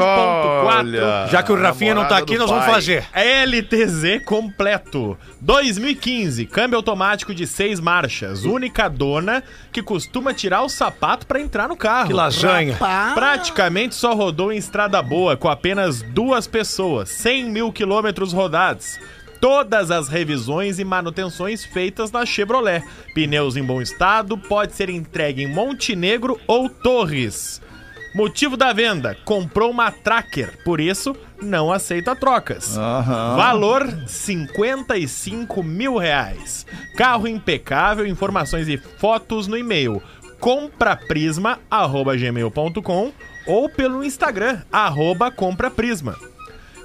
Olha, Já que o Rafinha não tá aqui, nós vamos pai. fazer. LTZ completo. 2015, câmbio automático de seis marchas. Única dona que costuma tirar o sapato pra entrar no carro. Que lasanha. Rapaz. Praticamente só rodou em estrada boa com apenas duas pessoas, 100 mil quilômetros rodados. Todas as revisões e manutenções feitas na Chevrolet. Pneus em bom estado, pode ser entregue em Montenegro ou Torres. Motivo da venda: comprou uma Tracker, por isso não aceita trocas. Valor: 55 mil reais. Carro impecável, informações e fotos no e-mail compraprisma@gmail.com ou pelo Instagram arroba compraprisma.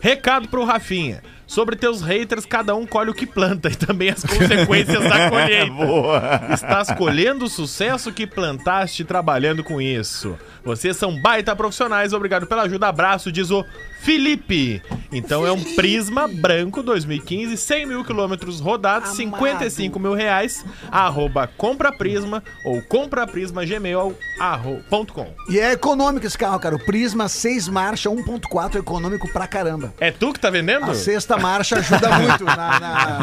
Recado pro Rafinha. Sobre teus haters, cada um colhe o que planta e também as consequências da colheita. Estás colhendo o sucesso que plantaste trabalhando com isso. Vocês são baita profissionais, obrigado pela ajuda. Abraço, diz o Felipe. Então é um Prisma branco 2015, 100 mil quilômetros rodados, 55 mil reais. Arroba compraprisma ou compraprismagmail.com. E é econômico esse carro, cara. O Prisma 6 marcha 1.4 é econômico pra caramba. É tu que tá vendendo? A sexta marcha ajuda muito na. na...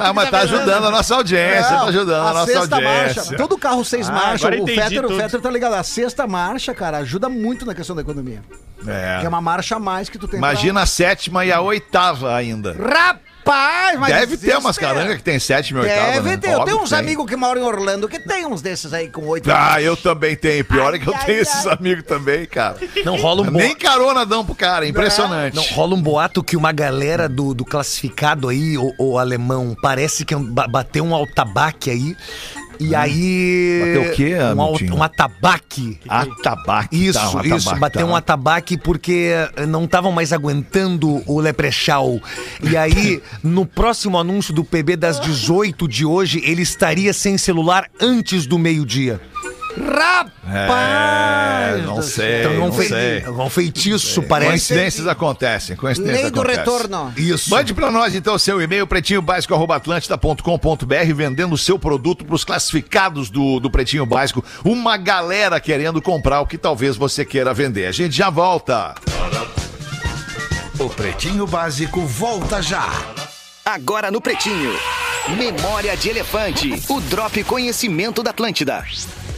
Ah, mas tá ajudando a nossa audiência, tá ajudando a, nossa sexta audiência. marcha. Todo carro seis Ah, marchas, agora o Fetter, o. Fetter tá ligado. A sexta marcha, cara, ajuda muito na questão da economia. É. É uma marcha a mais que tu tem Imagina a sétima e a oitava ainda. pra... Rapaz, mas. Deve ter umas carangas que tem sétima e oitava. Deve né? ter. Eu Óbvio tenho que uns amigos que moram em Orlando que tem uns desses aí com oito Ah, eu também tenho. Pior é que eu Ai, tenho ai, esses ai. amigos também, cara. Não rola um Nem boato. carona dão pro cara, é impressionante. Não, rola um boato que uma galera do, do classificado aí, o, o alemão, parece que é um- ba- bateu um altabaque aí. E aí. Bateu o quê, um, um atabaque. Atabaque. Isso, tá, um isso, atabaque, bateu tá. um atabaque porque eh, não estavam mais aguentando o Leprechal. E aí, no próximo anúncio do PB das 18 de hoje, ele estaria sem celular antes do meio-dia. Rapaz! É, não sei, Então, não um, fei- sei. um feitiço, parece. Coincidências acontecem, coincidências Lei do acontecem. retorno. Isso. Mande pra nós então seu e-mail pretinhobásico.atlântida.com.br vendendo o seu produto pros classificados do, do Pretinho Básico. Uma galera querendo comprar o que talvez você queira vender. A gente já volta. O Pretinho Básico volta já. Agora no Pretinho. Memória de Elefante. O Drop Conhecimento da Atlântida.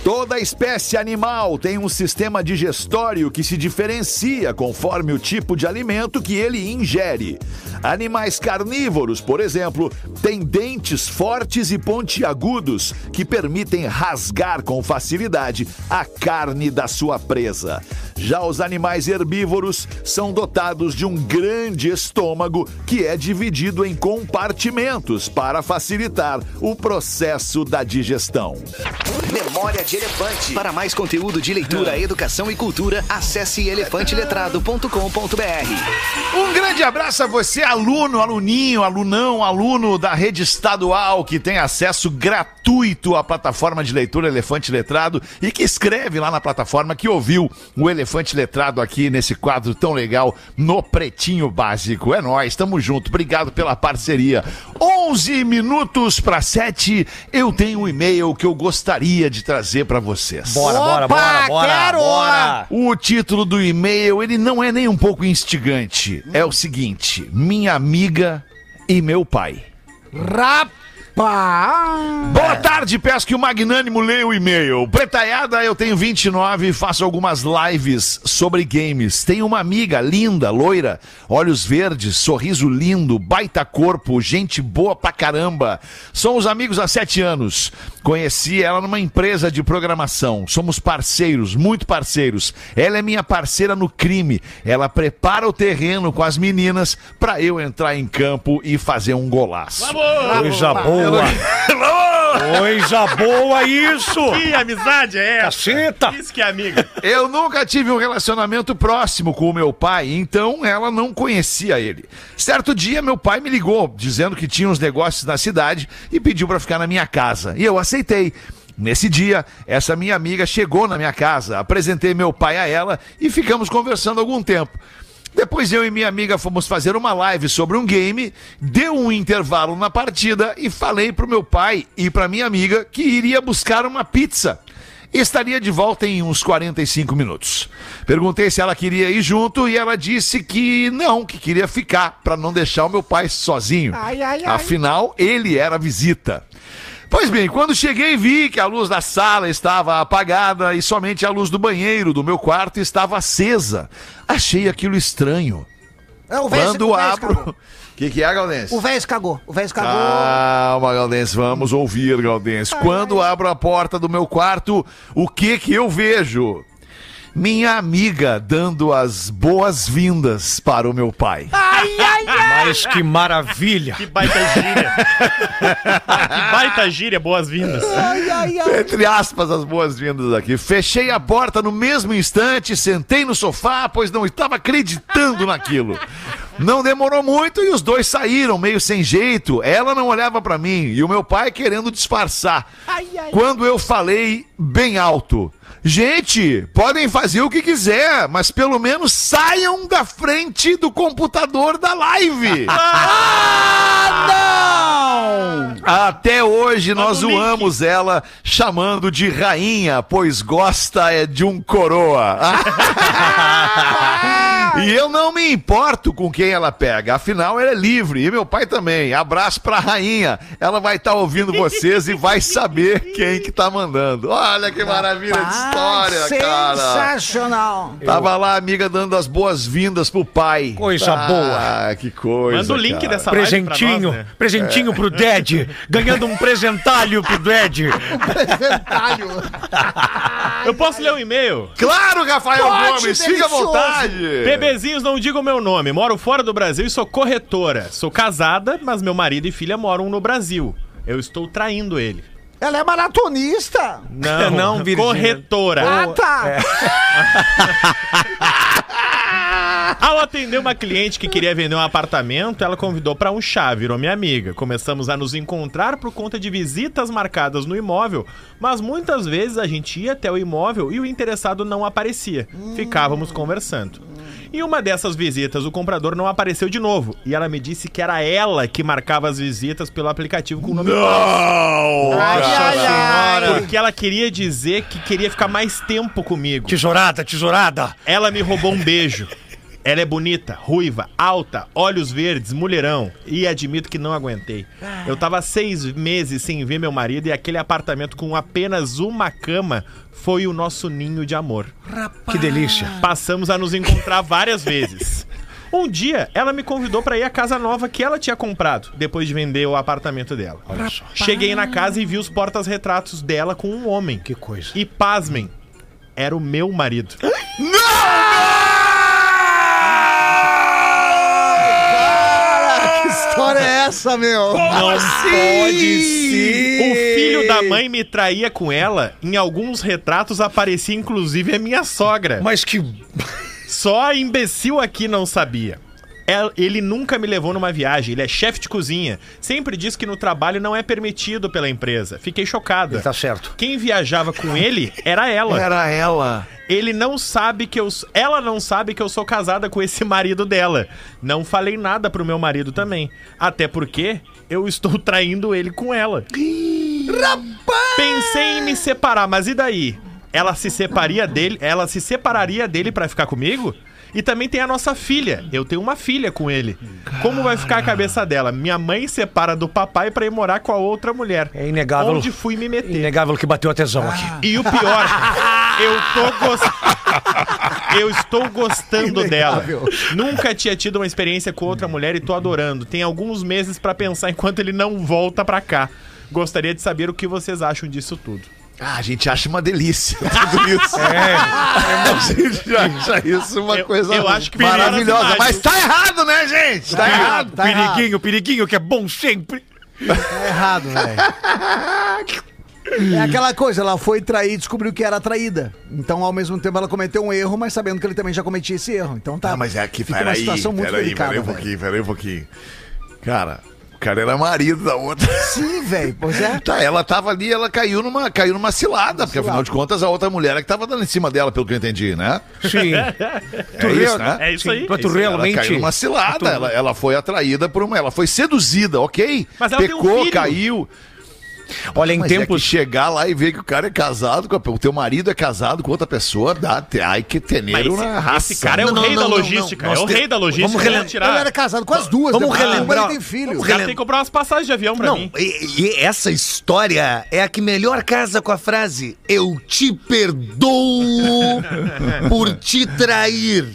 Toda espécie animal tem um sistema digestório que se diferencia conforme o tipo de alimento que ele ingere. Animais carnívoros, por exemplo, têm dentes fortes e pontiagudos que permitem rasgar com facilidade a carne da sua presa. Já os animais herbívoros são dotados de um grande estômago que é dividido em compartimentos para facilitar o processo da digestão. Memória de Elefante. Para mais conteúdo de leitura, educação e cultura, acesse elefanteletrado.com.br. Um grande abraço a você, aluno, aluninho, alunão, aluno da rede estadual que tem acesso gratuito à plataforma de leitura Elefante Letrado e que escreve lá na plataforma que ouviu o Elefante Letrado aqui nesse quadro tão legal no Pretinho Básico. É nóis, tamo junto. Obrigado pela parceria. 11 minutos para 7. Eu tenho um e-mail que eu gostaria de trazer pra vocês. Bora, bora, Opa, bora, bora, quero! bora. O título do e-mail, ele não é nem um pouco instigante. É o seguinte: Minha amiga e meu pai. Rapaz! Boa tarde, peço que o Magnânimo leia o e-mail. Pretaiada, eu tenho 29 e faço algumas lives sobre games. Tenho uma amiga linda, loira, olhos verdes, sorriso lindo, baita corpo, gente boa pra caramba. Somos amigos há sete anos. Conheci ela numa empresa de programação. Somos parceiros, muito parceiros. Ela é minha parceira no crime. Ela prepara o terreno com as meninas pra eu entrar em campo e fazer um golaço. Coisa boa. Coisa boa isso. Que amizade é essa? Caceta. Isso que é amiga. Eu nunca tive um relacionamento próximo com o meu pai, então ela não conhecia ele. Certo dia, meu pai me ligou, dizendo que tinha uns negócios na cidade e pediu pra ficar na minha casa. E eu aceitei. Nesse dia, essa minha amiga chegou na minha casa, apresentei meu pai a ela e ficamos conversando algum tempo. Depois eu e minha amiga fomos fazer uma live sobre um game, deu um intervalo na partida e falei pro meu pai e pra minha amiga que iria buscar uma pizza. Estaria de volta em uns 45 minutos. Perguntei se ela queria ir junto e ela disse que não, que queria ficar para não deixar o meu pai sozinho. Ai, ai, ai. Afinal, ele era visita. Pois bem, quando cheguei vi que a luz da sala estava apagada e somente a luz do banheiro do meu quarto estava acesa. Achei aquilo estranho. É, o Quando o abro. O que, que é, Galdense? O velho se cagou. O velho cagou. Calma, Galdense, vamos ouvir, Galdense. Quando abro a porta do meu quarto, o que que eu vejo? Minha amiga dando as boas-vindas para o meu pai. Ai, ai, ai. Mas que maravilha. Que baita gíria. que baita gíria, boas-vindas. Ai, ai, ai. Entre aspas, as boas-vindas aqui. Fechei a porta no mesmo instante, sentei no sofá, pois não estava acreditando naquilo. Não demorou muito e os dois saíram meio sem jeito. Ela não olhava pra mim e o meu pai querendo disfarçar. Ai, ai. Quando eu falei bem alto. Gente, podem fazer o que quiser, mas pelo menos saiam da frente do computador da live. Ah, Até hoje nós Manda o link. zoamos ela chamando de rainha, pois gosta é de um coroa. e eu não me importo com quem ela pega, afinal ela é livre e meu pai também. Abraço pra rainha. Ela vai estar ouvindo vocês e vai saber quem que tá mandando. Olha que maravilha de história, cara. Sensacional. Tava lá a amiga dando as boas-vindas pro pai. Coisa boa. Ah, que coisa. Manda o link cara. dessa live pra Presentinho, nós, né? presentinho pro Ded, ganhando um presentalho pro Ded. Eu posso ler o e-mail? Claro, Rafael Pode, Gomes, fica à vontade. Bebezinhos, não diga o meu nome. Moro fora do Brasil e sou corretora. Sou casada, mas meu marido e filha moram no Brasil. Eu estou traindo ele. Ela é maratonista. Não, Não, Virgínia. corretora. Ah, tá. Ao atender uma cliente que queria vender um apartamento, ela convidou para um chá, virou minha amiga. Começamos a nos encontrar por conta de visitas marcadas no imóvel, mas muitas vezes a gente ia até o imóvel e o interessado não aparecia. Ficávamos conversando. Em uma dessas visitas, o comprador não apareceu de novo e ela me disse que era ela que marcava as visitas pelo aplicativo com o nome Não! Ai. porque ela queria dizer que queria ficar mais tempo comigo. Tesourada, tesourada. Ela me roubou um beijo. Ela é bonita, ruiva, alta, olhos verdes, mulherão. E admito que não aguentei. Eu tava seis meses sem ver meu marido e aquele apartamento com apenas uma cama foi o nosso ninho de amor. Que delícia. Passamos a nos encontrar várias vezes. Um dia, ela me convidou pra ir à casa nova que ela tinha comprado, depois de vender o apartamento dela. Cheguei na casa e vi os portas-retratos dela com um homem. Que coisa. E pasmem, era o meu marido. Que história é essa, meu? Não Pode ser. O filho da mãe me traía com ela. Em alguns retratos aparecia inclusive a minha sogra. Mas que. Só a imbecil aqui não sabia. El- Ele nunca me levou numa viagem, ele é chefe de cozinha. Sempre diz que no trabalho não é permitido pela empresa. Fiquei chocada. Ele tá certo. Quem viajava com ele era ela. Era ela. Ele não sabe que eu. Ela não sabe que eu sou casada com esse marido dela. Não falei nada pro meu marido também. Até porque eu estou traindo ele com ela. Pensei em me separar, mas e daí? Ela se separaria dele, ela se separaria dele pra ficar comigo? E também tem a nossa filha. Eu tenho uma filha com ele. Como vai ficar a cabeça dela? Minha mãe separa do papai pra ir morar com a outra mulher. É inegável. Onde fui me meter? Inegável que bateu a tesão aqui. E o pior, eu tô gostando. Eu estou gostando dela. Nunca tinha tido uma experiência com outra mulher e tô adorando. Tem alguns meses pra pensar enquanto ele não volta pra cá. Gostaria de saber o que vocês acham disso tudo. Ah, a gente acha uma delícia tudo isso. É. A gente acha isso uma Eu- coisa eu acho que maravilhosa. Mas tá errado, né, gente? Tá errado. Tá errado. Periguinho, periguinho, que é bom sempre. Tá errado, velho. É aquela coisa, ela foi trair e descobriu que era traída. Então, ao mesmo tempo, ela cometeu um erro, mas sabendo que ele também já cometia esse erro. Então tá. Ah, mas é que, fica uma peraí, situação muito peraí, delicada. peraí um pouquinho, peraí um pouquinho. Cara, cara era marido da outra. Sim, velho. Pois é. Tá, ela tava ali, ela caiu numa, caiu numa cilada, porque afinal de contas a outra mulher é que tava dando em cima dela, pelo que eu entendi, né? Sim. É isso, né? É isso aí. Mas tu é. Ela realmente. caiu numa cilada, ela, ela foi atraída por uma. Ela foi seduzida, ok? Mas ela tem um Pecou, filho. caiu. Olha, em Mas é tempos. que chegar lá e ver que o cara é casado, com a- o teu marido é casado com outra pessoa, dá, ai que teneiro esse, na raça. esse cara é o Não, rei não, da não, logística. não. É o rei da logística. vamos Vamos relem- tirar. Ele era casado com as duas. Vamos relembrar- tem filho. O cara tem que comprar umas passagens de avião pra Não, mim. e, e essa história é a que melhor casa com a frase Eu te perdoo por te trair.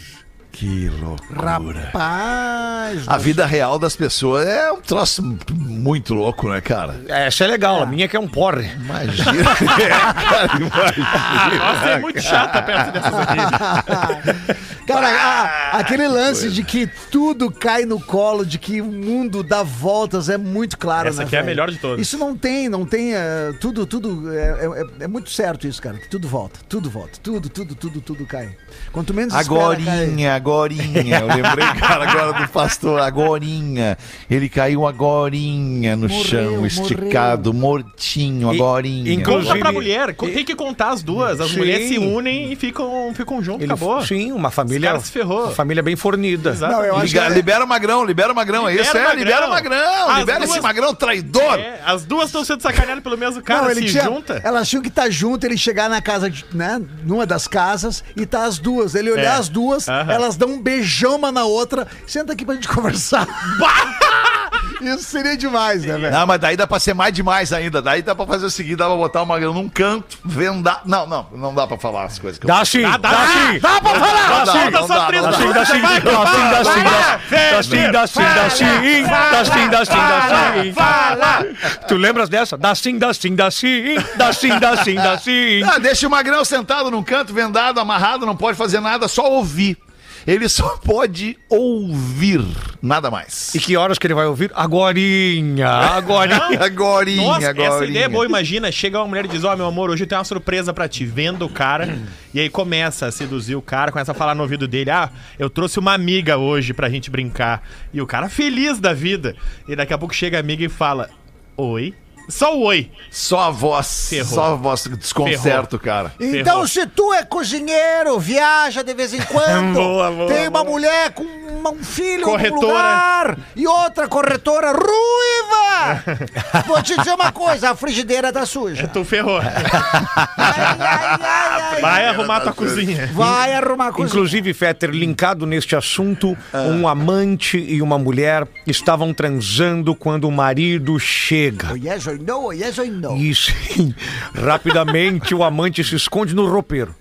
Que loucura. Rapaz. A vida real das pessoas é um troço muito louco, né, cara? Essa é legal, a minha que é um porre. Imagina. é, cara, imagina. Nossa, é muito chata perto dessas aqui. Cara, a- aquele lance de que tudo cai no colo, de que o mundo dá voltas, é muito claro, Essa né, aqui é a melhor de todas. Isso não tem, não tem. é, tudo, tudo. É, é- é muito certo isso, cara. Que tudo volta, tudo volta. Tudo, tudo, tudo, tudo cai. Quanto menos espera, Agorinha, agorinha. Eu lembrei, cara, agora do pastor. Agorinha. Ele caiu agorinha no Morreu, chão, esticado, mortinho, E- agorinha. inclusive- Conta pra mulher. Tem que contar as duas. As Sim. mulheres se unem e ficam, ficam juntos. Ele- Acabou. Sim, uma família. Esse cara se ferrou. Uma família bem fornida. Não, eu acho Liga- que é- libera o magrão, libera o magrão, é isso? Libera o É, libera o magrão. magrão, As libera duas- esse magrão traidor. É, as duas estão sendo sacaneadas pelo mesmo cara. Não, ele se tinha, junta. Elas tinham que estar junto, ele chegar na casa, de, né? Numa das casas e tá as duas. Ele olhar É. as duas, Aham. elas dão um beijão uma na outra. Senta aqui pra gente conversar. Isso seria demais, né, velho? Não, mas daí dá pra ser mais demais ainda. Daí dá pra fazer o seguinte: dá pra botar o magrão num canto, vendar. Não, não, não dá pra falar as coisas que eu Dá sim, Dá, dá, dá, sim. Dá pra falar! Dá sim, dá sim, dá sim, dá sim, dá sim, dá sim, dá sim, dá sim, dá sim, dá sim, dá sim. Fala! Tu lembras dessa? Dá sim, dá sim, dá sim, dá sim, dá sim, dá sim. Ah, deixa o magrão sentado num canto, vendado, amarrado, não pode fazer nada, só ouvir. Ele só pode ouvir, nada mais. E que horas que ele vai ouvir? Agorinha, agorinha. Agorinha, Nossa, agorinha. essa ideia é boa. Imagina, chega uma mulher e diz: Ó, meu amor, hoje eu tenho uma surpresa pra ti. Vendo o cara. e aí começa a seduzir o cara, começa a falar no ouvido dele: Ah, eu trouxe uma amiga hoje pra gente brincar. E o cara feliz da vida. E daqui a pouco chega a amiga e fala: Oi. Só o oi. Só a voz, Ferrou. só a voz que desconcerta o cara. Então, Ferrou. se tu é cozinheiro, viaja de vez em quando, Boa, boa, tem uma boa. mulher com uma- um filho no Corretora. lugar e outra corretora ruiva, vou te dizer uma coisa, a frigideira tá suja. Tu ferrou. Ai, ai, ai, ai, Vai ai. arrumar tua cozinha. Vai arrumar a cozinha. Inclusive, Fetter, linkado neste assunto, um amante e uma mulher estavam transando quando o marido chega. Oh, yes or no, oh, yes or no. E sim, rapidamente o amante se esconde no roupeiro.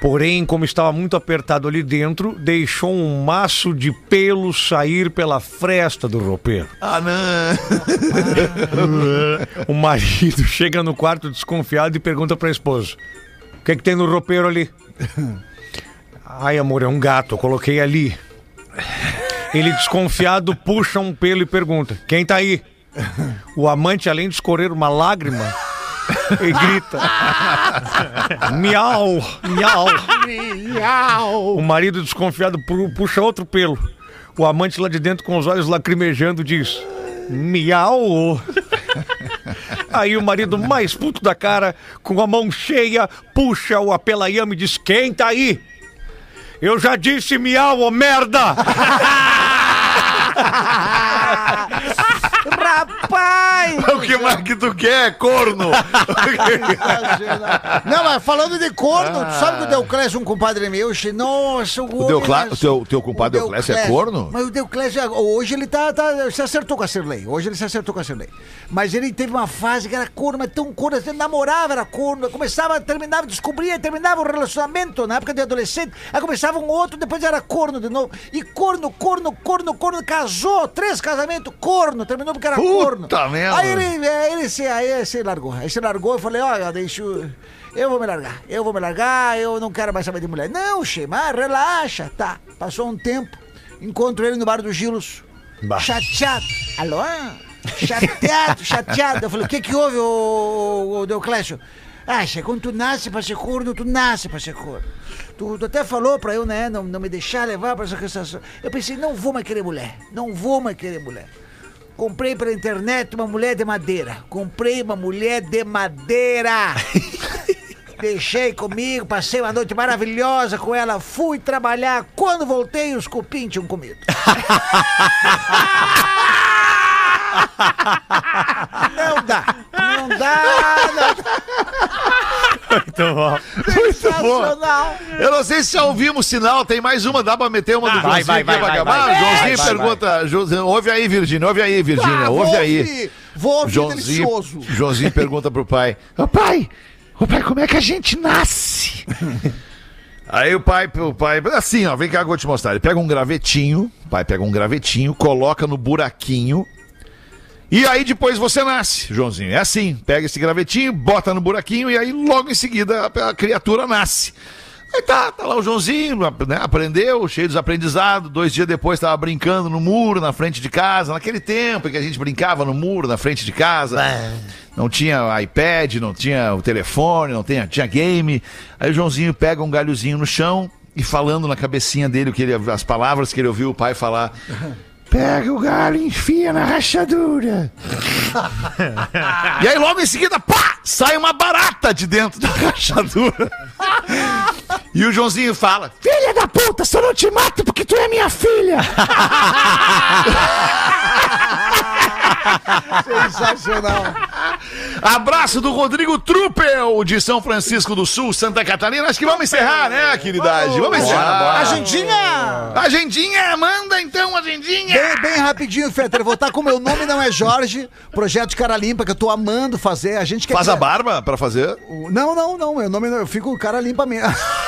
Porém, como estava muito apertado ali dentro, deixou um maço de pelo sair pela fresta do roupeiro. Ah, não. O marido chega no quarto desconfiado e pergunta pra esposa: O que, é que tem no roupeiro ali? Ai, amor, é um gato, eu coloquei ali. Ele desconfiado puxa um pelo e pergunta: Quem tá aí? O amante, além de escorrer uma lágrima, e grita: Miau, miau. O marido desconfiado pu- puxa outro pelo. O amante lá de dentro, com os olhos lacrimejando, diz: Miau. Aí o marido mais puto da cara, com a mão cheia, puxa o apelaiame e diz: Quem tá aí? Eu já disse miau, ô merda! Nein! O que mais que tu quer, corno? Não, mas falando de corno, tu sabe que o Deuclésio é um compadre meu? che- Nossa, o O, Deuclá- homem- o teu, teu compadre Deuclésio é corno? Mas o Deuclésio, hoje ele tá, tá- se acertou com a Cirlei. Hoje ele se acertou com a Cirlei. Mas ele teve uma fase que era corno, mas tão corno, assim, namorava, era corno. Começava, terminava, descobria, terminava o relacionamento na época de adolescente. Aí começava um outro, depois era corno de novo. E corno, corno, corno, corno, casou, três casamentos, corno, terminou porque era Puta corno. merda. Aí ele, é, ele, se, aí se largou. Aí se largou, eu falei, olha, deixa eu... Eu vou me largar, eu vou me largar, eu não quero mais saber de mulher. Não, Xema, relaxa. Tá, passou um tempo, encontro ele no bar do Gilos. Chateado. Alô? Chateado, chateado. Eu falei, o que que houve, ô, ô Deuclésio? Ah, Xê, quando tu nasce pra ser corno, tu nasce pra ser corno. Tu, tu até falou pra eu, né, não, não me deixar levar pra essa questão. Eu pensei, não vou mais querer mulher, não vou mais querer mulher. Comprei pela internet uma mulher de madeira. Comprei uma mulher de madeira. Deixei comigo, passei uma noite maravilhosa com ela, fui trabalhar. Quando voltei, os cupim tinham comido. Não dá, não dá, não dá. Muito bom. Sensacional. Eu não sei se já ouvimos sinal, tem mais uma, dá pra meter uma do vai, Joãozinho vai, aqui vai, pra vai, acabar? vai. Joãozinho Vai, vai, pergunta, Joãozinho, ouve aí, Virgínia, ouve aí, Virgínia, Ah, ouve vou aí. ouvir, Vou ouvir delicioso. Joãozinho pergunta pro pai, ô pai, ô pai, como é que a gente nasce? Aí o pai, o pai, assim, ó, vem cá que eu vou te mostrar. Ele pega um gravetinho, o pai pega um gravetinho, coloca no buraquinho, e aí depois você nasce, Joãozinho. É assim, pega esse gravetinho, bota no buraquinho, e aí logo em seguida a, a criatura nasce. Aí tá, tá lá o Joãozinho, né, aprendeu, cheio dos aprendizados. Dois dias depois tava brincando no muro, na frente de casa. Naquele tempo em que a gente brincava no muro, na frente de casa. Não tinha iPad, não tinha o telefone, não tinha, tinha game. Aí o Joãozinho pega um galhozinho no chão e falando na cabecinha dele o que ele, as palavras que ele ouviu o pai falar. Pega o galho e enfia na rachadura. e aí logo em seguida, pá, sai uma barata de dentro da rachadura. E o Joãozinho fala: Filha da puta, só não te mato porque tu é minha filha. Sensacional. Abraço do Rodrigo Truppel, de São Francisco do Sul, Santa Catarina. Acho que vamos encerrar, né, queridade? Vamos encerrar. Agendinha! Agendinha, manda então, agendinha. Bem, bem rapidinho, Fetter. Vou estar com o meu nome não é Jorge, projeto de cara limpa, que eu tô amando fazer. A gente quer Faz a barba pra fazer? Não, não, não. Meu nome não. Eu fico cara limpa mesmo.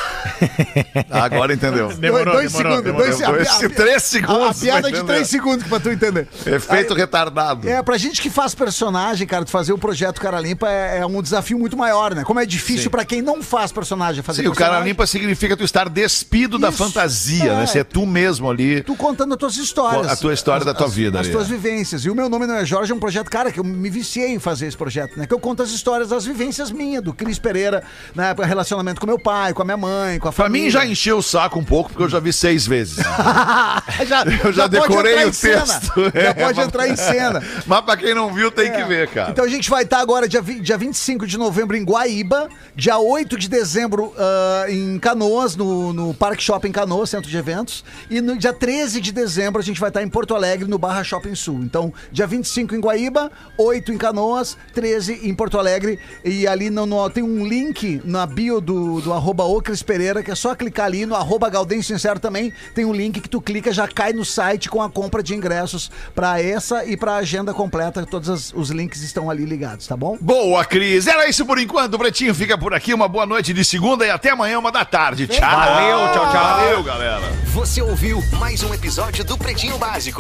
Agora entendeu. Demorou, dois demorou, segundos. demorou. Dois, a- a- três A, a segundos. piada de três segundos pra tu entender. Efeito Aí- retardado. É, pra gente que faz personagem, cara, de fazer o projeto Cara Limpa é, é um desafio muito maior, né? Como é difícil pra quem não faz personagem fazer Sim, o cara personagem. limpa significa tu estar despido da Isso. fantasia, né? É. Ser tu mesmo ali. Tu contando as tuas histórias. A tua história da tua as- vida As ali, tuas é. vivências. E o meu nome não é Jorge, é um projeto, cara, que eu me viciei em fazer esse projeto, né? Que eu conto as histórias, as vivências minhas, do Cris Pereira, né? Relacionamento com meu pai, com a minha mãe, com a Pra família. mim já encheu o saco um pouco, porque eu já vi seis vezes. já, Eu já, pode decorei o texto. Já É, pode mas- entrar em cena. Mas pra quem não viu, tem que ver, cara. Então a gente vai estar agora dia, dia 25 de novembro em Guaíba, dia 8 de dezembro ah, em Canoas, no, no Parque Shopping Canoas, centro de eventos, e no dia 13 de dezembro a gente vai estar em Porto Alegre, no Barra Shopping Sul. Então, dia 25 em Guaíba, 8 em Canoas, 13 em Porto Alegre, e ali no, no- tem um link na bio do, do arroba Ocris Pereira, que é só clicar ali, no arroba Gaudêncio Sincero também, tem um link que tu clica, já cai no site com a compra de ingressos pra essa e pra agenda completa, todos as- os links estão ali ligados, tá bom? Boa, Cris. Era isso por enquanto. O Pretinho fica por aqui. Uma boa noite de segunda e até amanhã, uma da tarde. Tchau. Valeu, tchau, tchau. Valeu, galera. Você ouviu mais um episódio do Pretinho Básico.